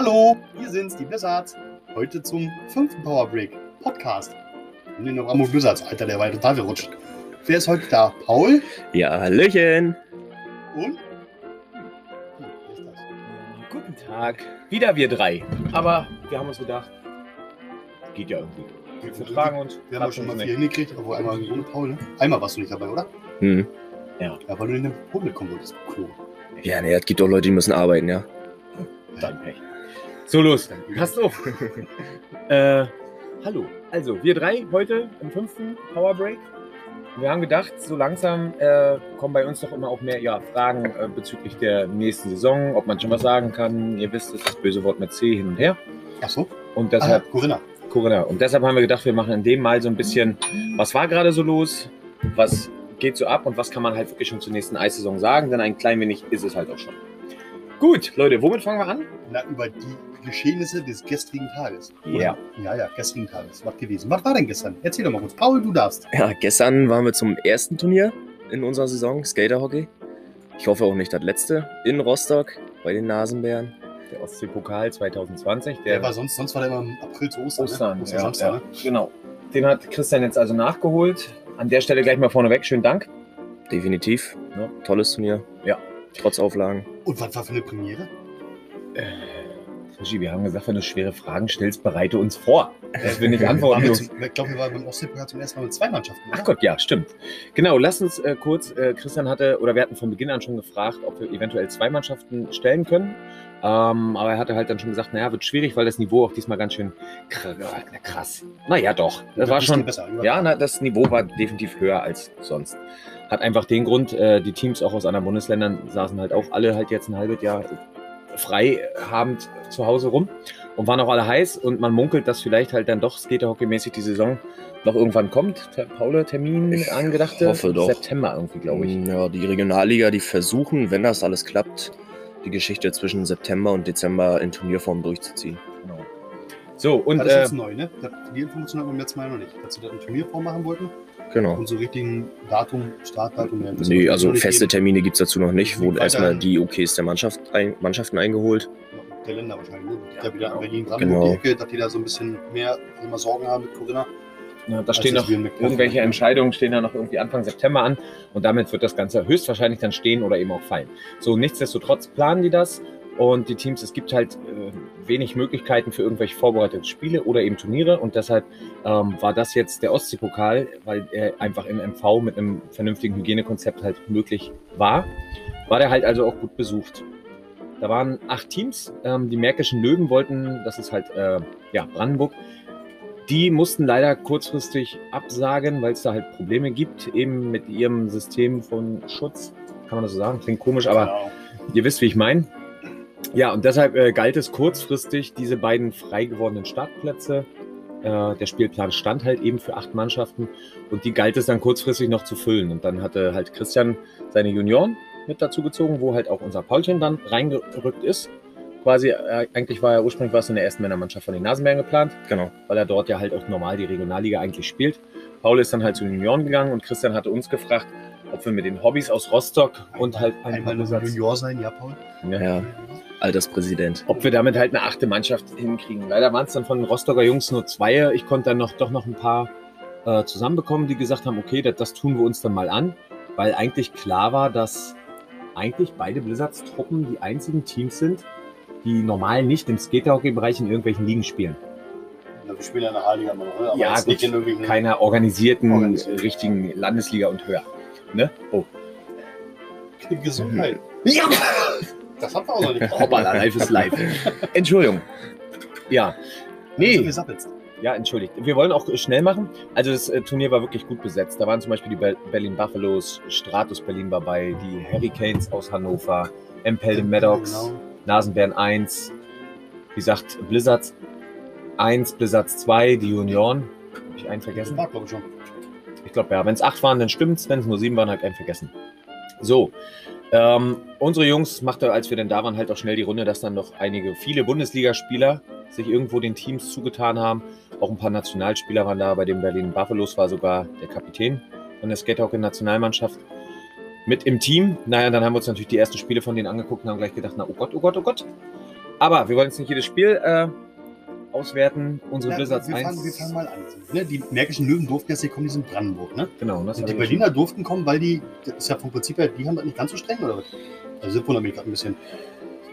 Hallo, wir sind's, die Blizzards. Heute zum fünften Power Break Podcast. Und den noch am Blizzards, Alter, der war ja total verrutscht. Wer ist heute da? Paul Ja, Hallöchen. und. Hm, wer ist das? Guten Tag. Wieder wir drei. Aber wir haben uns gedacht, geht ja irgendwie. Wir vertragen uns. Wir haben auch schon mal vier hingekriegt, obwohl einmal ohne Paul, ne? Einmal warst du nicht dabei, oder? Hm. Ja, weil du in den Hummel kommen wolltest, Klo. Ja, nee, es gibt auch Leute, die müssen arbeiten, ja. Dann Pech. So, los. Passt auf. äh, hallo. Also, wir drei heute im fünften Power Break. Wir haben gedacht, so langsam äh, kommen bei uns doch immer auch mehr ja, Fragen äh, bezüglich der nächsten Saison, ob man schon was sagen kann. Ihr wisst, es ist das böse Wort mit C hin und her. Ach so? Und Ah, deshalb Corinna. Corinna. Und deshalb haben wir gedacht, wir machen in dem mal so ein bisschen, was war gerade so los, was geht so ab und was kann man halt wirklich schon zur nächsten Eissaison sagen, denn ein klein wenig ist es halt auch schon. Gut, Leute, womit fangen wir an? Na, über die Geschehnisse des gestrigen Tages. Ja. Ja, ja, gestrigen Tages. Was gewesen? Was war denn gestern? Erzähl doch mal kurz. Paul, du darfst. Ja, gestern waren wir zum ersten Turnier in unserer Saison, Skaterhockey. Ich hoffe auch nicht das letzte, in Rostock bei den Nasenbären. Der Ostsee-Pokal 2020, Der, der, war sonst, sonst war der immer im April zu Ostern. Ostern, ne? ja, Samstag, ja, ne? genau. Den hat Christian jetzt also nachgeholt. An der Stelle gleich mal vorneweg, schönen Dank. Definitiv. Ja. Tolles Turnier. Ja. Trotz Auflagen. Und was war für eine Premiere? Äh, wir haben gesagt, wenn du schwere Fragen stellst, bereite uns vor. Das will nicht antworten. zum, ich glaube, wir waren beim Ostseepokal zum ersten Mal mit zwei Mannschaften. Oder? Ach Gott, ja, stimmt. Genau, lass uns äh, kurz, äh, Christian hatte, oder wir hatten von Beginn an schon gefragt, ob wir eventuell zwei Mannschaften stellen können. Ähm, aber er hatte halt dann schon gesagt, naja, wird schwierig, weil das Niveau auch diesmal ganz schön kr na, krass. Naja, doch. Das war Ein bisschen schon, besser. ja, na, das Niveau war definitiv höher als sonst. Hat einfach den Grund, äh, die Teams auch aus anderen Bundesländern saßen halt auch alle halt jetzt ein halbes Jahr frei habend zu Hause rum und waren auch alle heiß und man munkelt, dass vielleicht halt dann doch skaterhockeymäßig die Saison noch irgendwann kommt. Ter Paule, Termin Ich angedachte? hoffe doch. September irgendwie, glaube ich. Ja, die Regionalliga, die versuchen, wenn das alles klappt, die Geschichte zwischen September und Dezember in Turnierform durchzuziehen. Genau. So, und das ist äh, jetzt neu, ne? Die Information hatten wir beim letzten Mal noch nicht. Dass sie das in Turnierform machen wollten Genau. und so richtigen Datum, Startdatum. werden das Nee, also feste geben. Termine gibt es dazu noch nicht. Wurde Weiter- erstmal die OKs der Mannschaft ein, Mannschaften eingeholt. Der Länder wahrscheinlich. Ne? Ja, Ja, wieder genau. in Berlin dran Genau. die Ecke, dass die da so ein bisschen mehr immer Sorgen haben mit Corinna. ja, da stehen als noch irgendwelche Entscheidungen, stehen da noch irgendwie Anfang September an und damit wird das Ganze höchstwahrscheinlich dann stehen oder eben auch fallen. So, nichtsdestotrotz planen die das und die Teams, es gibt halt äh, wenig Möglichkeiten für irgendwelche vorbereiteten Spiele oder eben Turniere und deshalb ähm, war das jetzt der Ostseepokal, weil er einfach im MV mit einem vernünftigen Hygienekonzept halt möglich war, war der halt also auch gut besucht. Da waren acht Teams. Ähm, die Märkischen Löwen wollten, das ist halt äh, ja, Brandenburg, die mussten leider kurzfristig absagen, weil es da halt Probleme gibt, eben mit ihrem System von Schutz. Kann man das so sagen? Klingt komisch, aber Genau. Ihr wisst, wie ich meine. Ja, und deshalb äh, galt es kurzfristig, diese beiden frei gewordenen Startplätze. Äh, der Spielplan stand halt eben für acht Mannschaften und die galt es dann kurzfristig noch zu füllen. Und dann hatte halt Christian seine Junioren mit dazu gezogen, wo halt auch unser Paulchen dann reingerückt ist. Quasi, äh, eigentlich war er ursprünglich was in der ersten Männermannschaft von den Nasenbären geplant, Genau. weil er dort ja halt auch normal die Regionalliga eigentlich spielt. Paul ist dann halt zu den Junioren gegangen und Christian hatte uns gefragt, ob wir mit den Hobbys aus Rostock und halt ein Einmal nur Junior sein, ja, Paul? Ja. Ja, Alterspräsident. ob wir damit halt eine achte Mannschaft hinkriegen. Leider waren es dann von den Rostocker Jungs nur zwei. Ich konnte dann noch doch noch ein paar äh, zusammenbekommen, die gesagt haben, okay, das, das tun wir uns dann mal an, weil eigentlich klar war, dass eigentlich beide Blizzards-Truppen die einzigen Teams sind, die normal nicht im Skaterhockey-Bereich in irgendwelchen Ligen spielen. Na, wir spielen ja in der aber Ja, gut. Keiner organisierten, Organisiert. äh, richtigen Landesliga und höher. Ne? Oh. Gesundheit. Ja! Das haben wir auch noch nicht. Hoppala, live ist live. Entschuldigung. Ja. Nee. Nee. So gesappelt. Ja, entschuldigt. Wir wollen auch schnell machen. Also das äh, Turnier war wirklich gut besetzt. Da waren zum Beispiel die Be Berlin Buffaloes, Stratus Berlin war bei, die Hurricanes aus Hannover, Empelde Maddox, Genau. Nasenbären 1, wie gesagt, Blizzards 1, Blizzards 2, die Junioren. Habe ich einen Das vergessen? war, glaube ich, schon. Ich glaube, ja, wenn es acht waren, dann stimmt's. Wenn es nur sieben waren, habe ich einen vergessen. So, ähm, unsere Jungs machte, als wir denn da waren, halt auch schnell die Runde, dass dann noch einige, viele Bundesligaspieler sich irgendwo den Teams zugetan haben. Auch ein paar Nationalspieler waren da. Bei den Berlin Buffaloes war sogar der Kapitän von der Skatehockey-Nationalmannschaft mit im Team. Naja, dann haben wir uns natürlich die ersten Spiele von denen angeguckt und haben gleich gedacht, na, oh Gott, oh Gott, oh Gott. Aber wir wollen jetzt nicht jedes Spiel äh, auswerten. Unsere Ja, Blizzards wir, fangen, 1. wir fangen mal an. Ne? Die Märkischen Löwen durften jetzt nicht kommen, die sind Brandenburg. Ne? Genau, Und hab die Berliner durften kommen, weil die, das ist ja vom Prinzip her, die haben das nicht ganz so streng, oder was? Also sind wundert mich gerade ein bisschen.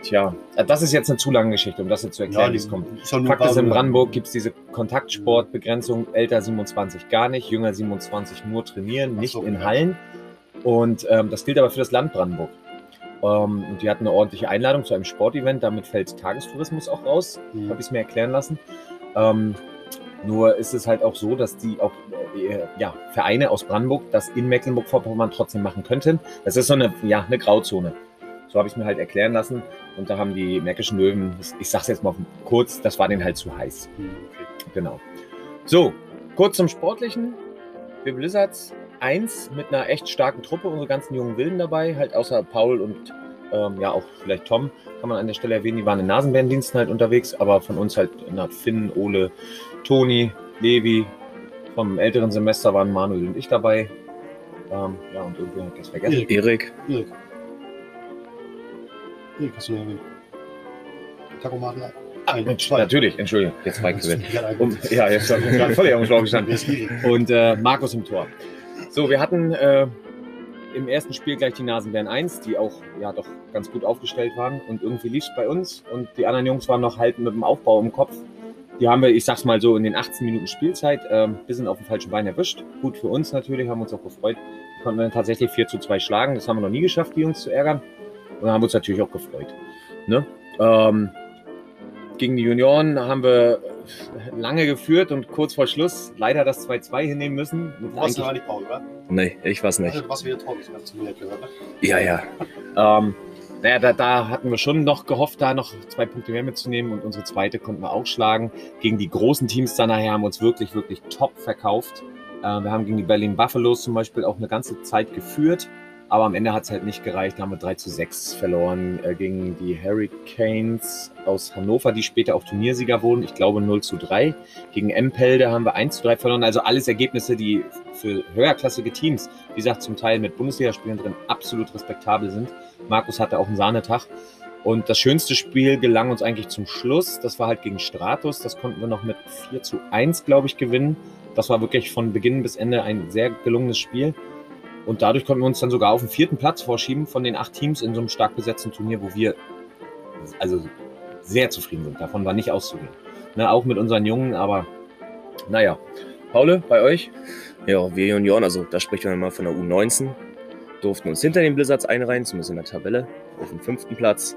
Tja, äh, das ist jetzt eine zu lange Geschichte, um das jetzt zu erklären, wie es kommt. ist ja Fakt ist, in Brandenburg gibt es diese Kontaktsportbegrenzung, älter 27 gar nicht, jünger 27 nur trainieren, Ach nicht so, in ja. Hallen. Und ähm, das gilt aber für das Land Brandenburg. Ähm, und die hatten eine ordentliche Einladung zu einem Sportevent, damit fällt Tagestourismus auch raus, Mhm. habe ich es mir erklären lassen. Ähm, nur ist es halt auch so, dass die auch äh, ja, Vereine aus Brandenburg das in Mecklenburg-Vorpommern trotzdem machen könnten. Das ist so eine, ja, eine Grauzone. So habe ich es mir halt erklären lassen. Und da haben die Märkischen Löwen, ich sage es jetzt mal kurz, das war denen halt zu heiß. Mhm, okay. Genau. So, kurz zum Sportlichen. Wir Blizzards 1 mit einer echt starken Truppe, unsere ganzen jungen Wilden dabei, halt außer Paul und ähm, ja auch vielleicht Tom, kann man an der Stelle erwähnen, die waren in Nasenbärendiensten halt unterwegs, aber von uns halt na, Finn, Ole, Toni, Levi, vom älteren Semester waren Manuel und ich dabei. Ähm, ja, und irgendwie ich das vergessen. Erik. Erik, Erik. Erik, hast du noch erwähnt? Tachomaten? Ah, natürlich, Entschuldigung, jetzt ich gewinnt. Um, ja, jetzt habe ich gerade völlig auf dem Schlauch gestanden. Und äh, Markus im Tor. So, wir hatten äh, im ersten Spiel gleich die Nasenbären 1, die auch ja doch ganz gut aufgestellt waren und irgendwie lief es bei uns und die anderen Jungs waren noch halt mit dem Aufbau im Kopf. Die haben wir, ich sag's mal so, in den 18 Minuten Spielzeit äh, bisschen auf dem falschen Bein erwischt. Gut für uns natürlich, haben uns auch gefreut. Konnten wir dann tatsächlich 4 zu 2 schlagen. Das haben wir noch nie geschafft, die Jungs zu ärgern. Und haben uns natürlich auch gefreut. Ne? Ähm, gegen die Junioren haben wir lange geführt und kurz vor Schluss leider das 2-2 hinnehmen müssen. Mit Du warst aber nicht Paul, oder? nee, ich weiß nicht. Also, warst wieder traurig, hast du mir gehört. Ne? Ja, ja. Ähm, naja, da, da hatten wir schon noch gehofft, da noch zwei Punkte mehr mitzunehmen und unsere zweite konnten wir auch schlagen. Gegen die großen Teams dann nachher haben wir uns wirklich, wirklich top verkauft. Äh, wir haben gegen die Berlin Buffaloes zum Beispiel auch eine ganze Zeit geführt, aber am Ende hat es halt nicht gereicht. Da haben wir 3 zu 6 verloren äh, gegen die Hurricanes aus Hannover, die später auch Turniersieger wurden. Ich glaube 0 zu 3. Gegen Empelde haben wir 1 zu 3 verloren. Also alles Ergebnisse, die für höherklassige Teams, wie gesagt, zum Teil mit Bundesligaspielern drin absolut respektabel sind. Markus hatte auch einen Sahnetag. Und das schönste Spiel gelang uns eigentlich zum Schluss. Das war halt gegen Stratus. Das konnten wir noch mit 4 zu 1, glaube ich, gewinnen. Das war wirklich von Beginn bis Ende ein sehr gelungenes Spiel. Und dadurch konnten wir uns dann sogar auf den vierten Platz vorschieben von den acht Teams in so einem stark besetzten Turnier, wo wir also sehr zufrieden sind. Davon war nicht auszugehen. Ne, auch mit unseren Jungen, aber naja. Paule, bei euch? Ja, wir Junioren, also da spricht man immer von der U19, durften uns hinter den Blizzards einreihen, zumindest in der Tabelle, auf dem fünften Platz.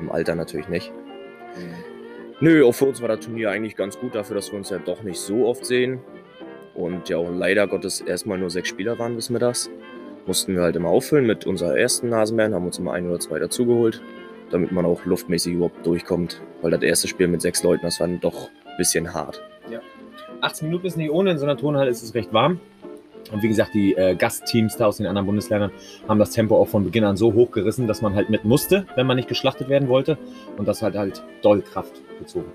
Im Alter natürlich nicht. Nö, auch für uns war das Turnier eigentlich ganz gut, dafür, dass wir uns ja doch nicht so oft sehen. Und ja leider Gottes erstmal nur sechs Spieler waren bis mittags. Mussten wir halt immer auffüllen mit unserer ersten Nasenbären, haben uns immer ein oder zwei dazugeholt, damit man auch luftmäßig überhaupt durchkommt. Weil das erste Spiel mit sechs Leuten, das war dann doch ein bisschen hart. 18 Minuten ist nicht ohne, in so einer Turnhalle ist es recht warm. Und wie gesagt, die äh, Gastteams da aus den anderen Bundesländern haben das Tempo auch von Beginn an so hochgerissen, dass man halt mit musste, wenn man nicht geschlachtet werden wollte. Und das hat halt doll Kraft gezogen.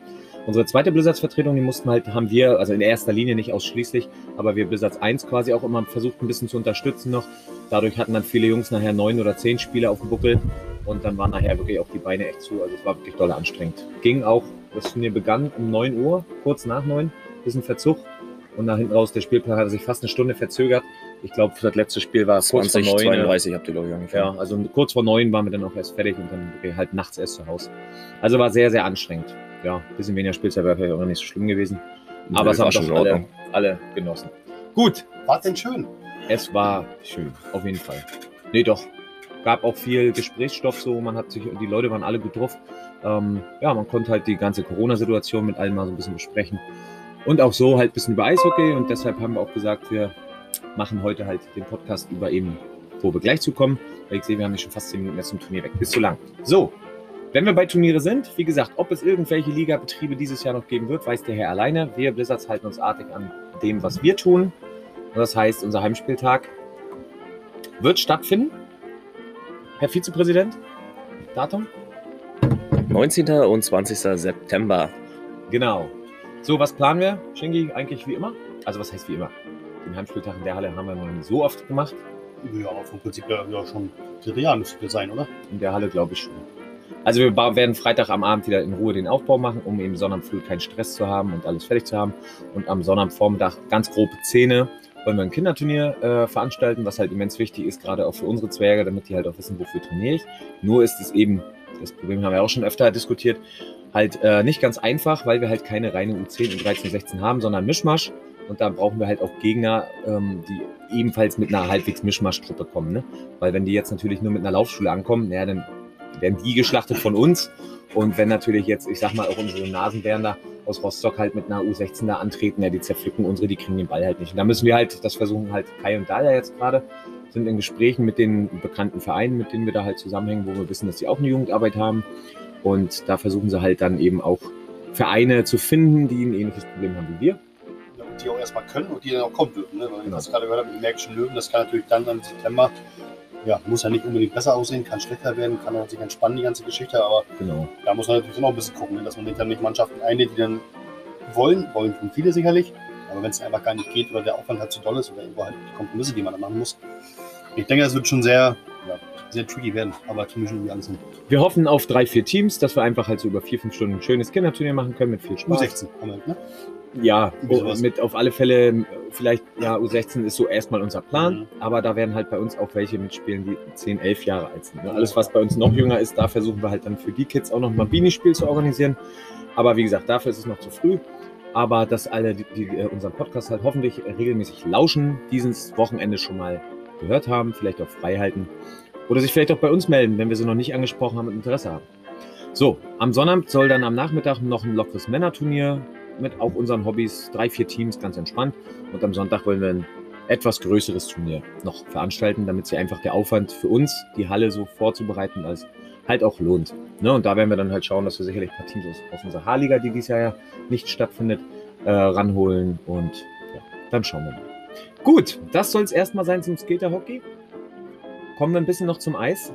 Unsere zweite Blizzards-Vertretung, die mussten halt, haben wir, also in erster Linie nicht ausschließlich, aber wir Blizzards 1 quasi auch immer versucht, ein bisschen zu unterstützen noch. Dadurch hatten dann viele Jungs nachher neun oder zehn Spiele auf dem Buckel und dann waren nachher wirklich auch die Beine echt zu. Also es war wirklich doll anstrengend. Ging auch, das Turnier begann um 9 Uhr, kurz nach 9, bisschen Verzug. Und nach hinten raus, der Spielplan hatte sich fast eine Stunde verzögert. Ich glaube, für das letzte Spiel war es kurz vor 20, neun. 32 habt ihr, glaube ich, angefangen. Ja, also kurz vor neun waren wir dann auch erst fertig und dann halt nachts erst zu Hause. Also war sehr, sehr anstrengend. Ja, ein bisschen weniger Spielzeit wäre vielleicht auch nicht so schlimm gewesen. Aber Nö, es haben war schon doch in alle, Ordnung. alle genossen. Gut, War denn schön? es war schön, auf jeden Fall. Nee, doch. Gab auch viel Gesprächsstoff so, man hat sich, die Leute waren alle gut drauf. Ähm, ja, man konnte halt die ganze Corona-Situation mit allen mal so ein bisschen besprechen. Und auch so halt ein bisschen über Eishockey und deshalb haben wir auch gesagt, wir machen heute halt den Podcast über eben, wo wir gleich zukommen, weil ich sehe, wir haben nicht schon fast 10 Minuten jetzt zum Turnier weg. Ist zu lang. So, wenn wir bei Turniere sind, wie gesagt, ob es irgendwelche Ligabetriebe dieses Jahr noch geben wird, weiß der Herr alleine. Wir Blizzards halten uns artig an dem, was wir tun. Und das heißt, unser Heimspieltag wird stattfinden. Herr Vizepräsident, Datum? 19. und 20. September. Genau. So, was planen wir, Shingi? Eigentlich wie immer? Also, was heißt wie immer? Den Heimspieltag in der Halle haben wir noch nicht so oft gemacht. Ja, aber vom Prinzip her ja schon das sein, oder? In der Halle glaube ich schon. Also wir werden Freitag am Abend wieder in Ruhe den Aufbau machen, um eben Sonnabend früh keinen Stress zu haben und alles fertig zu haben. Und am Sonnabendvormittag ganz grobe Zähne wollen wir ein Kinderturnier äh, veranstalten, was halt immens wichtig ist, gerade auch für unsere Zwerge, damit die halt auch wissen, wofür trainiere ich. Nur ist es eben, das Problem haben wir auch schon öfter diskutiert, halt äh, nicht ganz einfach, weil wir halt keine reine U10 und 13, 16 haben, sondern Mischmasch. Und da brauchen wir halt auch Gegner, ähm, die ebenfalls mit einer halbwegs Mischmasch-Truppe kommen. Ne? Weil wenn die jetzt natürlich nur mit einer Laufschule ankommen, naja, dann werden die geschlachtet von uns. Und wenn natürlich jetzt, ich sag mal, auch unsere Nasenbären da aus Rostock halt mit einer U16 da antreten, ja, die zerpflücken unsere, die kriegen den Ball halt nicht. Und da müssen wir halt, das versuchen halt Kai und Dalia jetzt gerade, sind in Gesprächen mit den bekannten Vereinen, mit denen wir da halt zusammenhängen, wo wir wissen, dass die auch eine Jugendarbeit haben. Und da versuchen sie halt dann eben auch Vereine zu finden, die ein ähnliches Problem haben wie wir. Ja, und die auch erstmal können und die dann auch kommen dürfen. Ne? Weil ich Genau. das gerade gehört habe mit den Märkischen Löwen, das kann natürlich dann im September, ja, muss ja nicht unbedingt besser aussehen, kann schlechter werden, kann auch sich entspannen, die ganze Geschichte, aber Genau. da muss man natürlich auch noch ein bisschen gucken, ne? dass man nicht dann nicht Mannschaften einlädt, die dann wollen, wollen tun viele sicherlich, aber wenn es einfach gar nicht geht oder der Aufwand halt zu doll ist oder irgendwo halt die Kompromisse, die man da machen muss. Ich denke, das wird schon sehr, ja, sehr tricky werden, aber wir schon irgendwie alles hin. Wir hoffen auf drei, vier Teams, dass wir einfach halt so über vier, fünf Stunden ein schönes Kinderturnier machen können mit viel Spaß. U16 haben wir, ne? Ja, sowas. mit auf alle Fälle, vielleicht, ja, U16 ist so erstmal unser Plan, Mhm. aber da werden halt bei uns auch welche mitspielen, die 10, 11 Jahre alt sind. Ne? Alles, was bei uns noch jünger ist, da versuchen wir halt dann für die Kids auch noch mal ein Bini-Spiel zu organisieren. Aber wie gesagt, dafür ist es noch zu früh. Aber dass alle, die, die äh, unseren Podcast halt hoffentlich regelmäßig lauschen, dieses Wochenende schon mal gehört haben, vielleicht auch frei halten oder sich vielleicht auch bei uns melden, wenn wir sie noch nicht angesprochen haben und Interesse haben. So, am Sonnabend soll dann am Nachmittag noch ein lockeres Männerturnier mit auch unseren Hobbys, drei, vier Teams, ganz entspannt. Und am Sonntag wollen wir ein etwas größeres Turnier noch veranstalten, damit sich einfach der Aufwand für uns, die Halle so vorzubereiten, als halt auch lohnt. Ne? Und da werden wir dann halt schauen, dass wir sicherlich ein paar Teams aus, aus unserer H-Liga, die dieses Jahr ja nicht stattfindet, äh, ranholen. Und ja, dann schauen wir mal. Gut, das soll es erstmal sein zum Skaterhockey. Kommen wir ein bisschen noch zum Eis.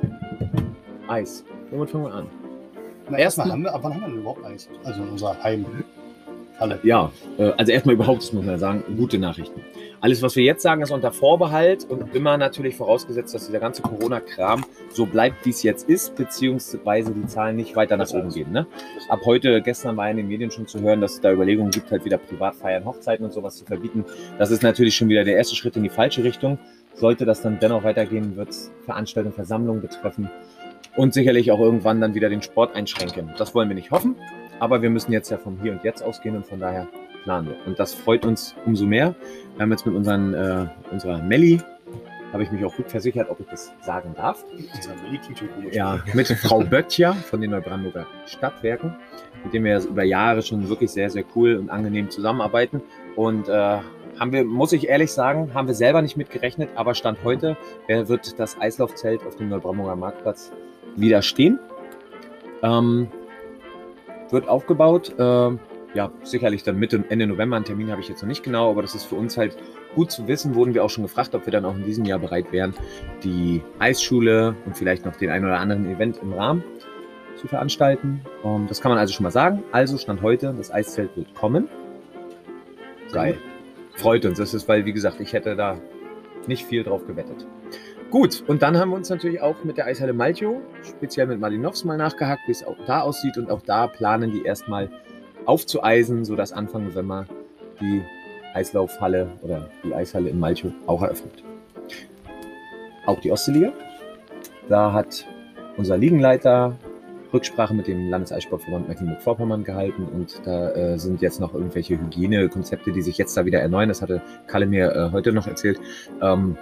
Eis. Womit fangen wir an? Na, erstmal haben wir, ab wann haben wir denn überhaupt Eis? Also in unserer Heimhalle. Ja, äh, also erstmal überhaupt, das muss man sagen, gute Nachrichten. Alles, was wir jetzt sagen, ist unter Vorbehalt und immer natürlich vorausgesetzt, dass dieser ganze Corona-Kram so bleibt, wie es jetzt ist, beziehungsweise die Zahlen nicht weiter nach oben gehen. Ne? Ab heute, gestern war in den Medien schon zu hören, dass es da Überlegungen gibt, halt wieder Privatfeiern, Hochzeiten und sowas zu verbieten. Das ist natürlich schon wieder der erste Schritt in die falsche Richtung. Sollte das dann dennoch weitergehen, wird es Veranstaltungen, Versammlungen betreffen und sicherlich auch irgendwann dann wieder den Sport einschränken. Das wollen wir nicht hoffen, aber wir müssen jetzt ja vom Hier und Jetzt ausgehen und von daher planen wir. Und das freut uns umso mehr. Wir haben jetzt mit unseren, äh, unserer Melli, habe ich mich auch gut versichert, ob ich das sagen darf. Ja, mit Frau Böttcher von den Neubrandenburger Stadtwerken, mit dem wir über Jahre schon wirklich sehr, sehr cool und angenehm zusammenarbeiten. Und äh, haben wir, muss ich ehrlich sagen, haben wir selber nicht mitgerechnet, aber Stand heute wird das Eislaufzelt auf dem Neubrandenburger Marktplatz wieder stehen. Ähm, wird aufgebaut. ähm, ja, sicherlich dann Mitte, Ende November. Einen Termin habe ich jetzt noch nicht genau, aber das ist für uns halt gut zu wissen. Wurden wir auch schon gefragt, ob wir dann auch in diesem Jahr bereit wären, die Eisschule und vielleicht noch den einen oder anderen Event im Rahmen zu veranstalten. Ähm, das kann man also schon mal sagen. Also Stand heute, das Eiszelt wird kommen. Geil. Freut uns. Das ist, weil, wie gesagt, ich hätte da nicht viel drauf gewettet. Gut, und dann haben wir uns natürlich auch mit der Eishalle Malchow, speziell mit Malinovs mal nachgehakt, wie es auch da aussieht. Und auch da planen die erstmal aufzueisen, sodass Anfang November die Eislaufhalle oder die Eishalle in Malchow auch eröffnet. Auch die Ostseeliga. Da hat unser Liegenleiter Rücksprache mit dem Landeseissportverband Mecklenburg-Vorpommern gehalten und da äh, sind jetzt noch irgendwelche Hygienekonzepte, die sich jetzt da wieder erneuern. Das hatte Kalle mir äh, heute noch erzählt. Ähm,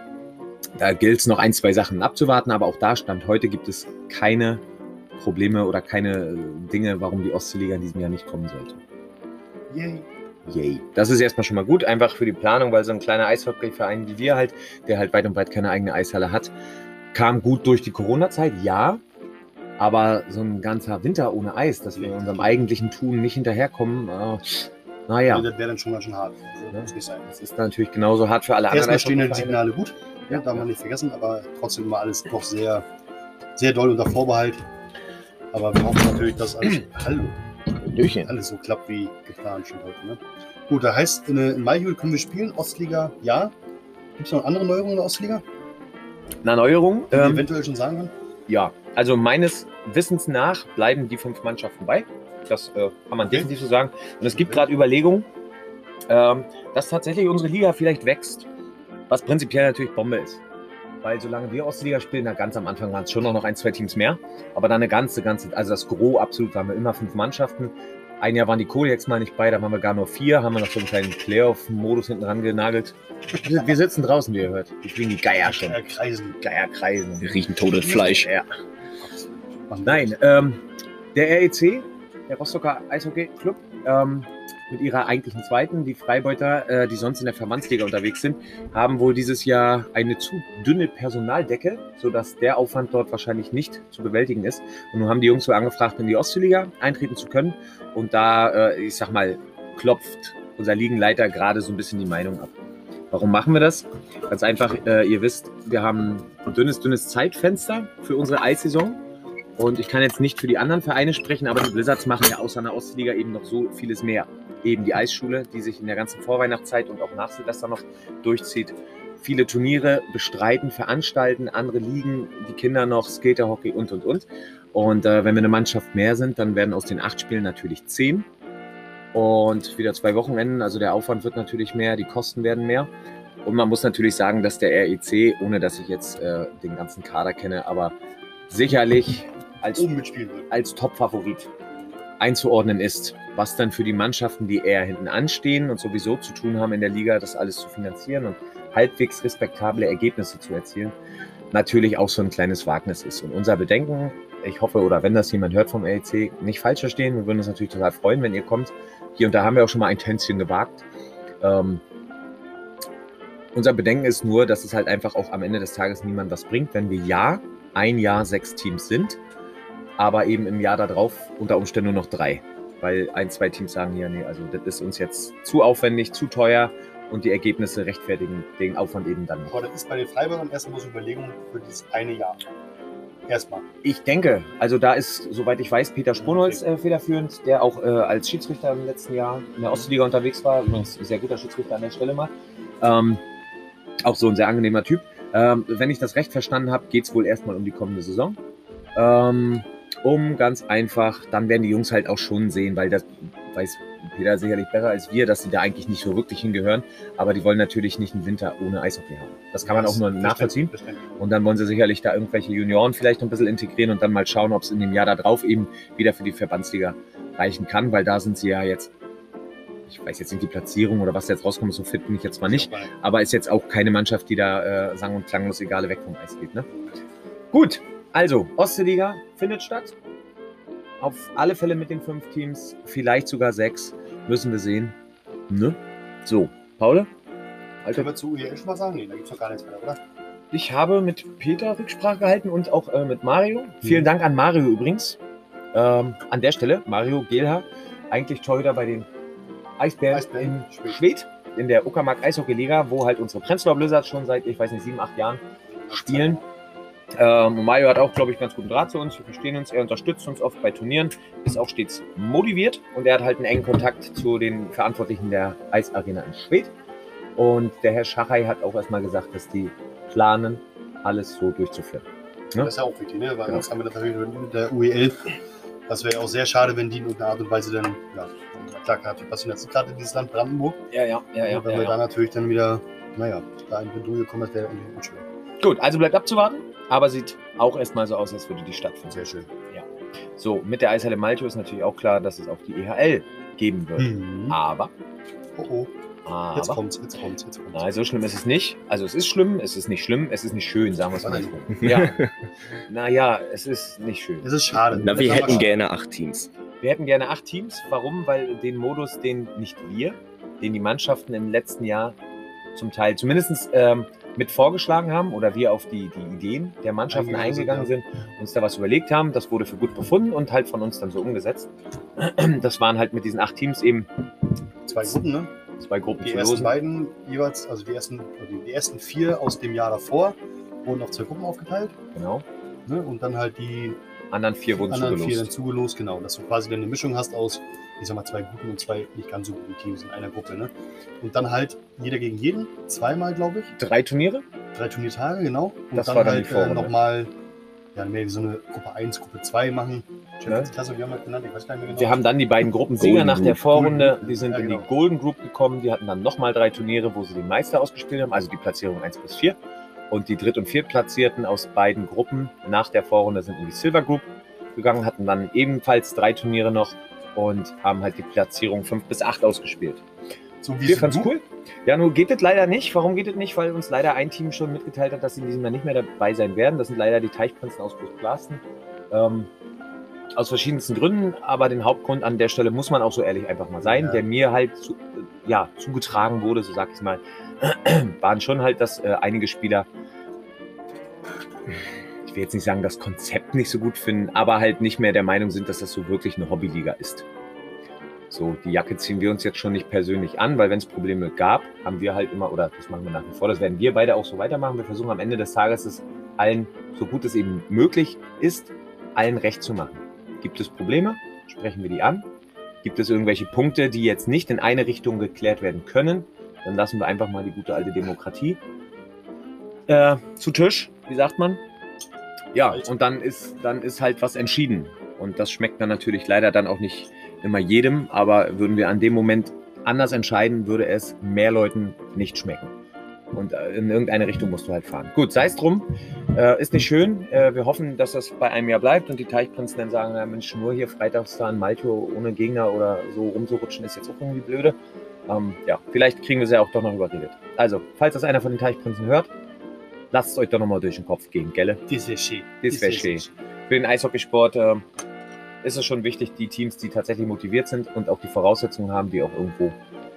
da gilt es noch ein, zwei Sachen abzuwarten, aber auch da stand heute gibt es keine Probleme oder keine äh, Dinge, warum die Ostseeliga in diesem Jahr nicht kommen sollte. Yay. Yay. Das ist erstmal schon mal gut, einfach für die Planung, weil so ein kleiner Eishockeyverein wie wir halt, der halt weit und breit keine eigene Eishalle hat, kam gut durch die Corona-Zeit, ja. Aber so ein ganzer Winter ohne Eis, dass wir unserem eigentlichen Tun nicht hinterherkommen, äh, naja, Das wäre dann schon ganz schön hart. Also, Ja. muss nicht sein. das ist natürlich genauso hart für alle anderen. Erstmal stehen die Eishockeyvereine. Signale gut, Ja. darf man nicht vergessen, aber trotzdem immer alles doch sehr, sehr doll unter Vorbehalt. Aber wir hoffen natürlich, dass alles, hallo, Hallöchen. alles so klappt wie geplant schon heute. Ne? Gut, da heißt, in, in Maihühl können wir spielen, Ostliga ja. Gibt es noch andere Neuerungen in der Ostliga, Eine Erneuerung? die Ähm, eventuell schon sagen können? ja, also meines Wissens nach bleiben die fünf Mannschaften bei. Das äh, kann man Okay. definitiv so sagen. Und es gibt gerade Überlegungen, ähm, dass tatsächlich unsere Liga vielleicht wächst, was prinzipiell natürlich Bombe ist. Weil solange wir Ostliga spielen, na ganz am Anfang waren es schon noch ein, zwei Teams mehr, aber dann eine ganze, ganze, also das Gros absolut, waren wir immer fünf Mannschaften. Ein Jahr waren die Koliaks mal nicht bei, da waren wir gar nur vier, haben wir noch so einen kleinen Playoff-Modus hinten ran genagelt. Wir, wir sitzen draußen, wie ihr hört. Die fliegen die Geier schon. Äh, Kreisen. Geier kreisen. Wir riechen totes Fleisch. Ja. Nein, ähm, der REC, der Rostocker Eishockey Club, ähm, mit ihrer eigentlichen zweiten, die Freibeuter, äh, die sonst in der Verbandsliga unterwegs sind, haben wohl dieses Jahr eine zu dünne Personaldecke, sodass der Aufwand dort wahrscheinlich nicht zu bewältigen ist. Und nun haben die Jungs wohl angefragt, in die Ostseeliga eintreten zu können. Und da, äh, ich sag mal, klopft unser Ligenleiter gerade so ein bisschen die Meinung ab. Warum machen wir das? Ganz einfach, äh, ihr wisst, wir haben ein dünnes, dünnes Zeitfenster für unsere Eissaison. Und ich kann jetzt nicht für die anderen Vereine sprechen, aber die Blizzards machen ja außer einer Ostliga eben noch so vieles mehr. Eben die Eisschule, die sich in der ganzen Vorweihnachtszeit und auch nach Silvester noch durchzieht. Viele Turniere bestreiten, veranstalten, andere Ligen, die Kinder noch, Skaterhockey und und und. Und äh, wenn wir eine Mannschaft mehr sind, dann werden aus den acht Spielen natürlich zehn. Und wieder zwei Wochenenden, also der Aufwand wird natürlich mehr, die Kosten werden mehr. Und man muss natürlich sagen, dass der REC, ohne dass ich jetzt äh, den ganzen Kader kenne, aber sicherlich als, Oben mitspielen wird. als Top-Favorit einzuordnen ist. Was dann für die Mannschaften, die eher hinten anstehen und sowieso zu tun haben in der Liga, das alles zu finanzieren und halbwegs respektable Ergebnisse zu erzielen, natürlich auch so ein kleines Wagnis ist. Und unser Bedenken, ich hoffe, oder wenn das jemand hört vom REC, nicht falsch verstehen. Wir würden uns natürlich total freuen, wenn ihr kommt. Hier und da haben wir auch schon mal ein Tänzchen gewagt. Ähm, unser Bedenken ist nur, dass es halt einfach auch am Ende des Tages niemand was bringt, wenn wir ja ein Jahr sechs Teams sind, aber eben im Jahr darauf unter Umständen nur noch drei. Weil ein, zwei Teams sagen, ja, nee, also das ist uns jetzt zu aufwendig, zu teuer und die Ergebnisse rechtfertigen den Aufwand eben dann nicht. Aber das ist bei den Freiburgern erstmal so Überlegung für dieses eine Jahr. Erstmal. Ich denke, also da ist, soweit ich weiß, Peter Sponholz äh, federführend, der auch äh, als Schiedsrichter im letzten Jahr in der Ostliga unterwegs war. Übrigens ein sehr guter Schiedsrichter an der Stelle mal. Ähm, auch so ein sehr angenehmer Typ. Ähm, wenn ich das recht verstanden habe, geht es wohl erstmal um die kommende Saison. Ähm, um ganz einfach, dann werden die Jungs halt auch schon sehen, weil das weiß Peter sicherlich besser als wir, dass sie da eigentlich nicht so wirklich hingehören. Aber die wollen natürlich nicht einen Winter ohne Eishockey haben. Das kann man auch nur nachvollziehen. Und dann wollen sie sicherlich da irgendwelche Junioren vielleicht noch ein bisschen integrieren und dann mal schauen, ob es in dem Jahr darauf eben wieder für die Verbandsliga reichen kann, weil da sind sie ja jetzt, ich weiß jetzt nicht die Platzierung oder was da jetzt rauskommt, so fit bin ich jetzt mal nicht, aber ist jetzt auch keine Mannschaft, die da äh, sang- und klanglos egal weg vom Eis geht. Ne? Gut, also Ostseeliga findet statt. Auf alle Fälle mit den fünf Teams, vielleicht sogar sechs, müssen wir sehen. Ne? So, Paul? Alter, Können wir zu UEL schon mal sagen? Nee, da gibt es doch gar nichts mehr, oder? ich habe mit Peter Rücksprache gehalten und auch äh, mit Mario. Vielen Dank an Mario übrigens. Ähm, an der Stelle, Mario Gehlhaar, eigentlich Torhüter bei den Eisbären, Eisbären, in Schwedt. Schwedt, in der Uckermark Eishockey Liga, wo halt unsere Prenzlauer Blizzards schon seit, ich weiß nicht, sieben, acht Jahren spielen. Ähm, und Mario hat auch, glaube ich, ganz guten Draht zu uns. Wir verstehen uns. Er unterstützt uns oft bei Turnieren, ist auch stets motiviert und er hat halt einen engen Kontakt zu den Verantwortlichen der Eisarena in Schwedt. Und der Herr Schachai hat auch erstmal gesagt, dass die planen, alles so durchzuführen. Das ist ja auch wichtig, ne? Weil Genau. sonst haben wir das natürlich mit der UEL. Das wäre ja auch sehr schade, wenn die in irgendeiner Art und Weise dann, ja, klar natürlich passieren, jetzt gerade in dieses Land Brandenburg. Ja, ja, ja, wenn wir da natürlich dann wieder, naja, da in Bredouille kommen, das wäre irgendwie unschön. Gut, also bleibt abzuwarten, aber sieht auch erstmal so aus, als würde die stattfinden. Sehr schön. So, mit der Eishalle Malchow ist natürlich auch klar, dass es auch die EHL geben wird. Mhm. Aber, Oh oh, jetzt aber, kommt's, jetzt kommt's, jetzt kommt's. nein, so schlimm ist es nicht. Also es ist schlimm, es ist nicht schlimm, es ist nicht schön, sagen wir es mal so. Ja, naja, es ist nicht schön. Es ist schade. Na, wir hätten schade. gerne acht Teams. Wir hätten gerne acht Teams. Warum? Weil den Modus, den nicht wir, den die Mannschaften im letzten Jahr zum Teil zumindest ähm, mit vorgeschlagen haben oder wir auf die, die Ideen der Mannschaften Eingegangen sind, uns da was überlegt haben. Das wurde für gut befunden und halt von uns dann so umgesetzt. Das waren halt mit diesen acht Teams eben Zwei Gruppen, ne? zwei Gruppen Die ersten beiden jeweils, also die ersten, die, die ersten vier aus dem Jahr davor, wurden auf zwei Gruppen aufgeteilt. Genau. Ne? Und dann halt die Anderen vier wurden anderen vier dann zugelost. zugelost, genau. Dass du quasi dann eine Mischung hast aus, ich sag mal, zwei guten und zwei nicht ganz so guten Teams in einer Gruppe. Ne? Und dann halt jeder gegen jeden, zweimal, glaube ich. Drei Turniere? Drei Turniertage, genau. Und Das dann war dann halt äh, nochmal ja, mehr so eine Gruppe 1, Gruppe 2 machen. Champions Klasse, wie haben wir das genannt? Ich weiß gar nicht mehr genau. Wir haben dann die beiden Gruppensieger Golden nach der Group. Vorrunde, die sind ja, in genau. die Golden Group gekommen. Die hatten dann nochmal drei Turniere, wo sie den Meister ausgespielt haben, also die Platzierung 1 bis 4. Und die Dritt- und Viertplatzierten aus beiden Gruppen nach der Vorrunde sind in die Silver Group gegangen, hatten dann ebenfalls drei Turniere noch und haben halt die Platzierung 5 bis 8 ausgespielt. so wie Wir fanden es cool. Ja, nur geht es leider nicht. Warum geht es nicht? Weil uns leider ein Team schon mitgeteilt hat, dass sie in diesem Jahr nicht mehr dabei sein werden. Das sind leider die Teichprinzen aus Großblasten. Ähm, aus verschiedensten Gründen, aber den Hauptgrund an der Stelle muss man auch so ehrlich einfach mal sein, Ja. der mir halt zu, äh, ja, zugetragen wurde, so sag ich mal, waren schon halt, dass äh, einige Spieler, ich will jetzt nicht sagen, das Konzept nicht so gut finden, aber halt nicht mehr der Meinung sind, dass das so wirklich eine Hobbyliga ist. So, die Jacke ziehen wir uns jetzt schon nicht persönlich an, weil wenn es Probleme gab, haben wir halt immer, oder das machen wir nach wie vor, das werden wir beide auch so weitermachen. Wir versuchen am Ende des Tages es allen, so gut es eben möglich ist, allen recht zu machen. Gibt es Probleme? Sprechen wir die an. Gibt es irgendwelche Punkte, die jetzt nicht in eine Richtung geklärt werden können? Dann lassen wir einfach mal die gute alte Demokratie äh, zu Tisch, wie sagt man? Ja, und dann ist, dann ist halt was entschieden. Und das schmeckt dann natürlich leider dann auch nicht immer jedem, aber würden wir an dem Moment anders entscheiden, würde es mehr Leuten nicht schmecken. Und äh, in irgendeine Richtung musst du halt fahren. Gut, sei es drum. Äh, ist nicht schön. Äh, wir hoffen, dass das bei einem Jahr bleibt und die Teichprinzen dann sagen, ja, Mensch, nur hier freitags da in Malcho ohne Gegner oder so rumzurutschen ist jetzt auch irgendwie blöde. Ähm, ja, vielleicht kriegen wir sie ja auch doch noch überredet. Also, falls das einer von den Teichprinzen hört, lasst es euch doch nochmal durch den Kopf gehen, gell? Das wäre schön. Das wär schön. Für den Eishockeysport äh, ist es schon wichtig, die Teams, die tatsächlich motiviert sind und auch die Voraussetzungen haben, die auch irgendwo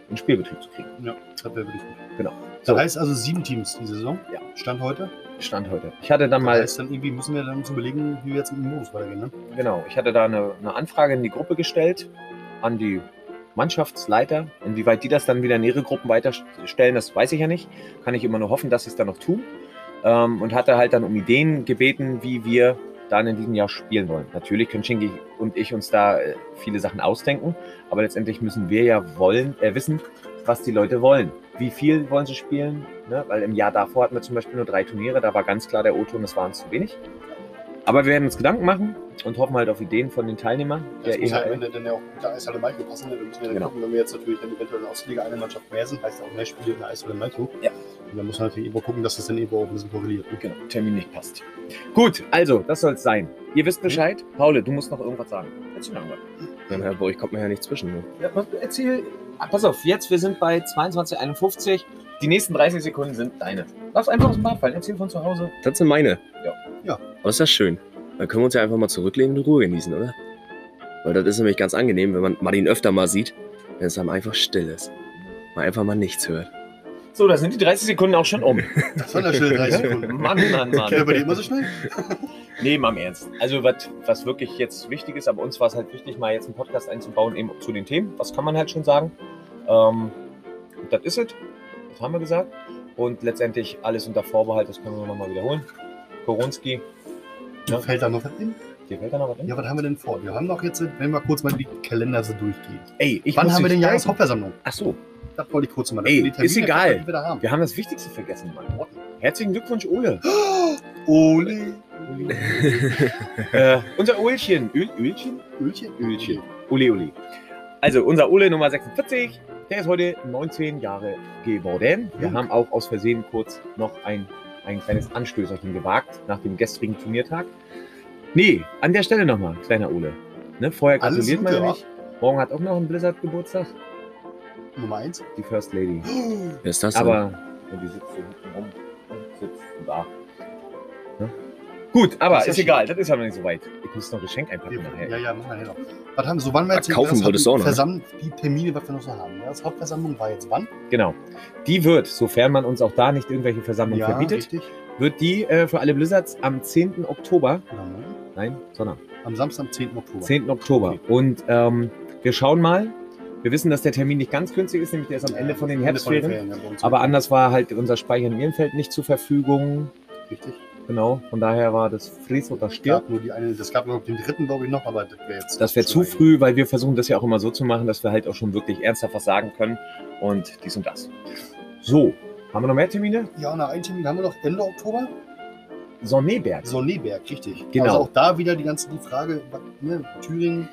in Spielbetrieb zu kriegen. Ja, das wäre wirklich gut. Genau. Das So. heißt also sieben Teams die Saison. Ja. Stand heute. Stand heute. Ich hatte dann Das mal, heißt, dann irgendwie müssen wir dann uns überlegen, wie wir jetzt mit dem Modus weitergehen. Ne? genau, ich hatte da eine, eine Anfrage in die Gruppe gestellt, an die Mannschaftsleiter. Inwieweit die das dann wieder in ihre Gruppen weiterstellen, das weiß ich ja nicht. Kann ich immer nur hoffen, dass sie es dann noch tun. Ähm, und hatte halt dann um Ideen gebeten, wie wir dann in diesem Jahr spielen wollen. Natürlich können Shingi und ich uns da äh, viele Sachen ausdenken, aber letztendlich müssen wir ja wollen, äh, wissen, was die Leute wollen. Wie viel wollen sie spielen? Ne? Weil im Jahr davor hatten wir zum Beispiel nur drei Turniere, da war ganz klar der O-Ton, das war uns zu wenig. Aber wir werden uns Gedanken machen und hoffen halt auf Ideen von den Teilnehmern. Das Der muss am EHL. Ende dann ja auch mit der Eishalle Malchow passen. ne? Da müssen wir dann Genau. gucken, wenn wir jetzt natürlich dann eventuell in der Ausliga eine Mannschaft mehr sind, heißt auch mehr Spiele in der Eishalle Malchow. Ja. Und dann muss man natürlich irgendwo gucken, dass das dann irgendwo auch ein bisschen korreliert. ne? Genau, Termin nicht passt. Gut, also, das soll es sein. Ihr wisst Bescheid. Paul, du musst noch irgendwas sagen. Erzähl mal was. Ja, bei euch kommt mir ja nicht zwischen. Ne? Ja, pass- erzähl. Ah, pass auf, jetzt, wir sind bei 22,51. Die nächsten 30 Sekunden sind deine. Lass einfach aus dem Bad fallen. Erzähl von zu Hause. Das sind meine. Ja. Ja. Aber ist das schön. Dann können wir uns ja einfach mal zurücklehnen und Ruhe genießen, oder? Weil das ist nämlich ganz angenehm, wenn man Martin öfter mal sieht, wenn es dann einfach still ist. Man einfach mal nichts hört. So, da sind die 30 Sekunden auch schon um. Das waren ja schnell 30 Sekunden. Mann, Mann, Geht er bei dir Mann. immer so schnell? Nee, mal im Ernst. Also, was, was wirklich jetzt wichtig ist, aber uns war es halt wichtig, mal jetzt einen Podcast einzubauen, eben zu den Themen. Was kann man halt schon sagen? Ähm, das ist es. Das haben wir gesagt. Und letztendlich alles unter Vorbehalt, das können wir nochmal wiederholen. Koronski, Ja. Fällt da noch was in? Dir fällt da noch was? Ja, was haben wir denn vor? Wir haben doch jetzt, wenn wir kurz mal die Kalender so durchgehen. Ey, ich Wann muss haben wir denn. Jahreshauptversammlung? Ach so, Das wollte ich kurz mal. Ey, wir ist egal. wieder haben. wir haben das Wichtigste vergessen, Mann. Herzlichen Glückwunsch, Ole. Ole. äh, unser Ölchen. Öl, Ölchen? Ölchen? Ölchen. Uli, Uli. Also unser Ole Nummer 46, der ist heute 19 Jahre geworden. Wir Ja. haben auch aus Versehen kurz noch ein, ein kleines Anstößerchen gewagt nach dem gestrigen Turniertag. Nee, an der Stelle nochmal, kleiner Ole. Ne, vorher gratuliert man ja nicht. Morgen hat auch noch ein Blizzard Geburtstag. Nummer eins. Die First Lady. Wer ist das denn? Aber ja, die sitzt so hinten rum und sitzt da. Ne? Gut, aber ist ja ist, egal, das ist ja noch nicht so weit. Ich muss noch Geschenk einpacken nachher. Ja, ja, machen wir nachher noch. Was haben wir so? Wann wir Ah, jetzt kaufen das wolltest du auch noch, ne? Versammlung, die Termine, was wir noch so haben. Ja, das Hauptversammlung war jetzt wann? Genau. Die wird, sofern man uns auch da nicht irgendwelche Versammlungen verbietet, richtig. wird die äh, für alle Blizzards am 10. Oktober, neun? Nein, sondern Am Samstag, am 10. Oktober. 10. Oktober. Okay. Und ähm, wir schauen mal. Wir wissen, dass der Termin nicht ganz günstig ist, nämlich der ist am Ende von den Herbstferien. Aber anders war halt unser Speicher in Ehrenfeld nicht zur Verfügung. Richtig. Genau. Von daher war das Fries oder stirb. gab nur die eine, das gab noch den dritten, glaube ich, noch, aber das wäre jetzt. Das wäre zu früh, weil wir versuchen das ja auch immer so zu machen, dass wir halt auch schon wirklich ernsthaft was sagen können. Und dies und das. So, haben wir noch mehr Termine? Ja, nach einem Termin haben wir noch Ende Oktober. Sonneberg. Sonneberg, richtig. Genau. Also auch da wieder die ganze die Frage, ne, Thüringen,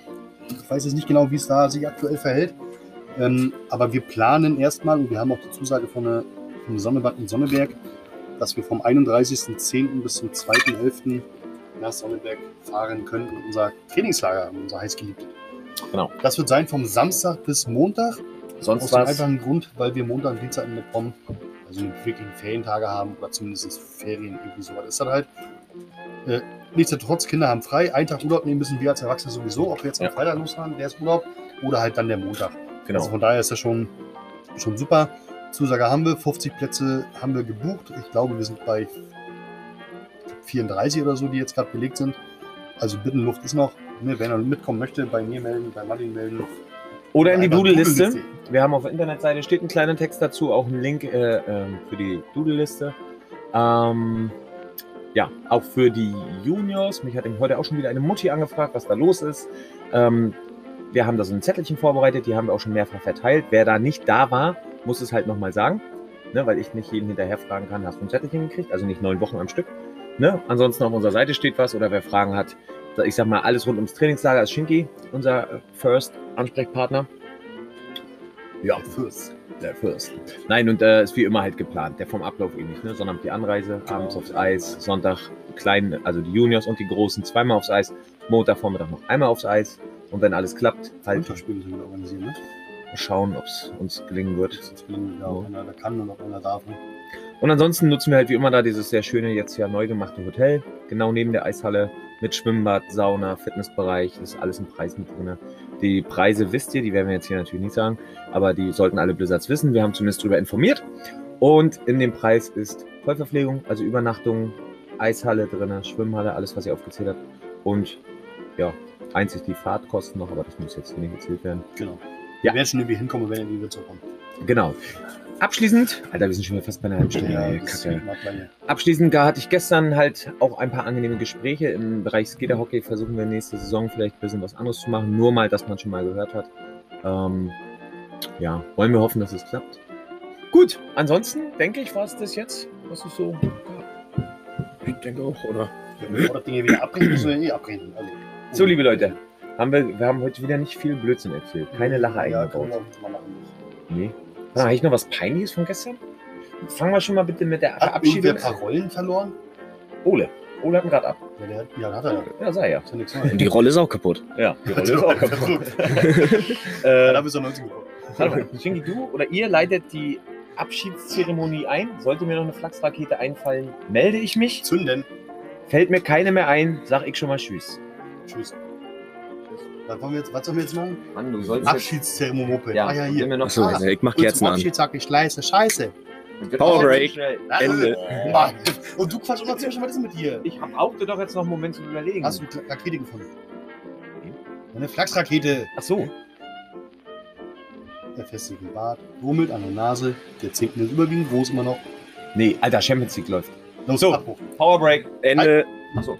ich weiß jetzt nicht genau, wie es da sich aktuell verhält. Ähm, aber wir planen erstmal, und wir haben auch die Zusage von der, vom Sonnebad in Sonneberg, dass wir vom 31.10. bis zum 2.11. nach Sonneberg fahren können in unser Trainingslager, in unser heißgeliebtes. Genau. Das wird sein vom Samstag bis Montag. Sonst Aus dem einfachen Grund, weil wir Montag und Dienstag mitkommen, also wirklich Ferientage haben oder zumindest Ferien, irgendwie sowas ist das halt. Äh, nichtsdestotrotz, Kinder haben frei, einen Tag Urlaub nehmen müssen wir als Erwachsene sowieso, ob wir jetzt Ja. am Freitag losfahren, der ist Urlaub, oder halt dann der Montag. Genau. Also von daher ist das schon, schon super. Zusage haben wir, 50 Plätze haben wir gebucht. Ich glaube, wir sind bei 34 oder so, die jetzt gerade belegt sind. Also Bittenluft ist noch. Ne, wenn er mitkommen möchte, bei mir melden, bei Martin melden. Oder in die Doodle-Liste. Wir haben auf der Internetseite steht ein kleiner Text dazu, auch ein Link äh, ähm, für die Doodle-Liste. Ähm, ja, auch für die Juniors. Mich hat eben heute auch schon wieder eine Mutti angefragt, was da los ist. Ähm, wir haben da so ein Zettelchen vorbereitet, die haben wir auch schon mehrfach verteilt. Wer da nicht da war, muss es halt nochmal sagen, ne, weil ich nicht jeden hinterher fragen kann, hast du ein Zettelchen gekriegt? Also nicht neun Wochen am Stück. Ne? Ansonsten auf unserer Seite steht was oder wer Fragen hat, ich sag mal, alles rund ums Trainingslager ist Shinky, unser äh, First Ansprechpartner. Ja, Fürst. der First. Nein, und äh, ist wie immer halt geplant. Der vom Ablauf ähnlich, ne? Sondern die Anreise, Genau. abends aufs Eis, Sonntag klein, also die Juniors und die Großen zweimal aufs Eis, Montag Vormittag noch einmal aufs Eis. Und wenn alles klappt, halt Unterspiele sind wir organisieren, ne? schauen, ob es uns gelingen wird. Das ist gelingt, ja, ob einer da kann und ob einer darf. Ne? Und ansonsten nutzen wir halt wie immer da dieses sehr schöne, jetzt ja neu gemachte Hotel, genau neben der Eishalle mit Schwimmbad, Sauna, Fitnessbereich, ist alles im Preis mit drin. Die Preise wisst ihr, die werden wir jetzt hier natürlich nicht sagen, aber die sollten alle Blizzards wissen. Wir haben zumindest darüber informiert. Und in dem Preis ist Vollverpflegung, also Übernachtung, Eishalle drin, Schwimmhalle, alles, was ihr aufgezählt habt. Und ja, einzig die Fahrtkosten noch, aber das muss jetzt hier nicht erzählt werden. Genau. Ja. Wir werden schon irgendwie hinkommen, wenn wir wieder zurückkommen. Genau. Abschließend, Alter, wir sind schon wieder fast bei einer halben Stunde. das Kacke. Abschließend gar hatte ich gestern halt auch ein paar angenehme Gespräche. Im Bereich Skaterhockey versuchen wir nächste Saison vielleicht ein bisschen was anderes zu machen. Nur mal, dass man schon mal gehört hat. Ähm, ja, wollen wir hoffen, dass es klappt. Gut, ansonsten denke ich, war es das jetzt, was ich so. Ich denke auch, oder? Wenn wir das Ding hier wieder abbrechen, müssen wir eh abbrechen. Also, So, liebe Leute, haben wir, wir haben heute wieder nicht viel Blödsinn erzählt. Keine Lache Ja, eingebaut. können machen. Nee. Habe ich noch was Peinliches von gestern? Fangen wir schon mal bitte mit der Hat ein paar Rollen verloren? Ole. Ole hat ihn gerade ab. Ja, der hat, ja, hat er ja. Ja, sei ja. Und die Rolle ist auch kaputt. Ja, die Rolle ist auch kaputt. Ja, da äh, bist du 90 geworden. hallo, Shingi, du oder ihr leitet die Abschiedszeremonie ein. Sollte mir noch eine Flachsrakete einfallen, melde ich mich. Zünden. Fällt mir keine mehr ein, sag ich schon mal Tschüss. Tschüss. Was, wollen wir jetzt, was sollen wir jetzt machen? Mann, du sollst Abschiedszeremonie. Ja, ah, ja, hier. mir noch Achso, Ah, ich mach Kerzen an. Abschied sag ich leise Scheiße. Power Break. Ende. Und du quatsch immer zwischen, was ist mit dir? Ich brauchte doch jetzt noch einen Moment zu überlegen. Hast du eine Rakete gefunden? Eine Flachsrakete. Ach so. Der festigen Bart, rummelt an der Nase, der Zinken ist überwiegend groß immer noch. Nee, Alter, Champions League läuft. Los, So. Abbruch. Power Break. Ende. Achso.